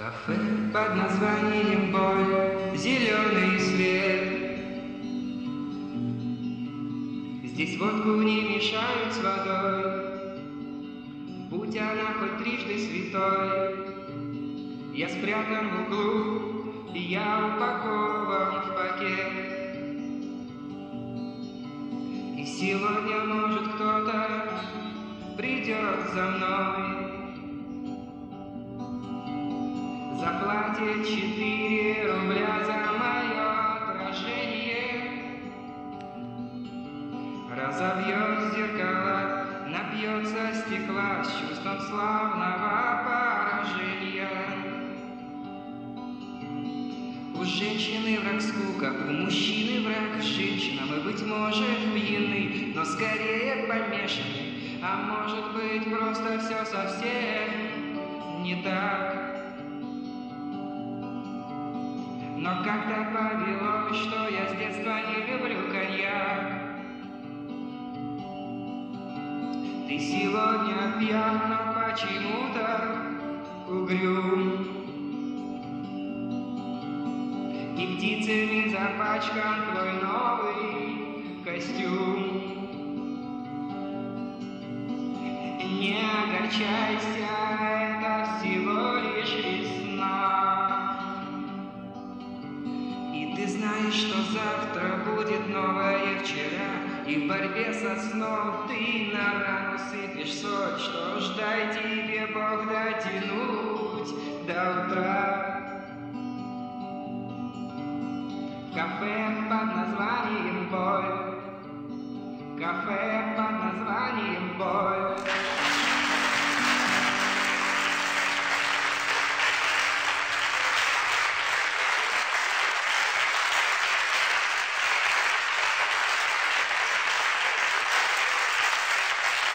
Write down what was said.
Кафе под названием Боль, зеленый свет. Здесь водку не мешают с водой, Будь она хоть трижды святой. Я спрятан в углу, и я упакован в пакет. И сегодня, может, кто-то придет за мной. Заплатит четыре рубля за мое отражение Разобьет зеркала, напьется стекла С чувством славного поражения. У женщины враг скука, у мужчины враг женщина. Мы, быть может, пьяны, но скорее помешаны. А может быть, просто все совсем не так но как-то повелось, что я с детства не люблю коньяк? Ты сегодня пьян, но почему-то угрюм. И птицами запачкан твой новый костюм. Не огорчайся, это всего ты знаешь, что завтра будет новое вчера И в борьбе со сном ты на рану сыпешь соль Что ж, дай тебе Бог дотянуть до утра. Кафе под названием Боль Кафе под названием Боль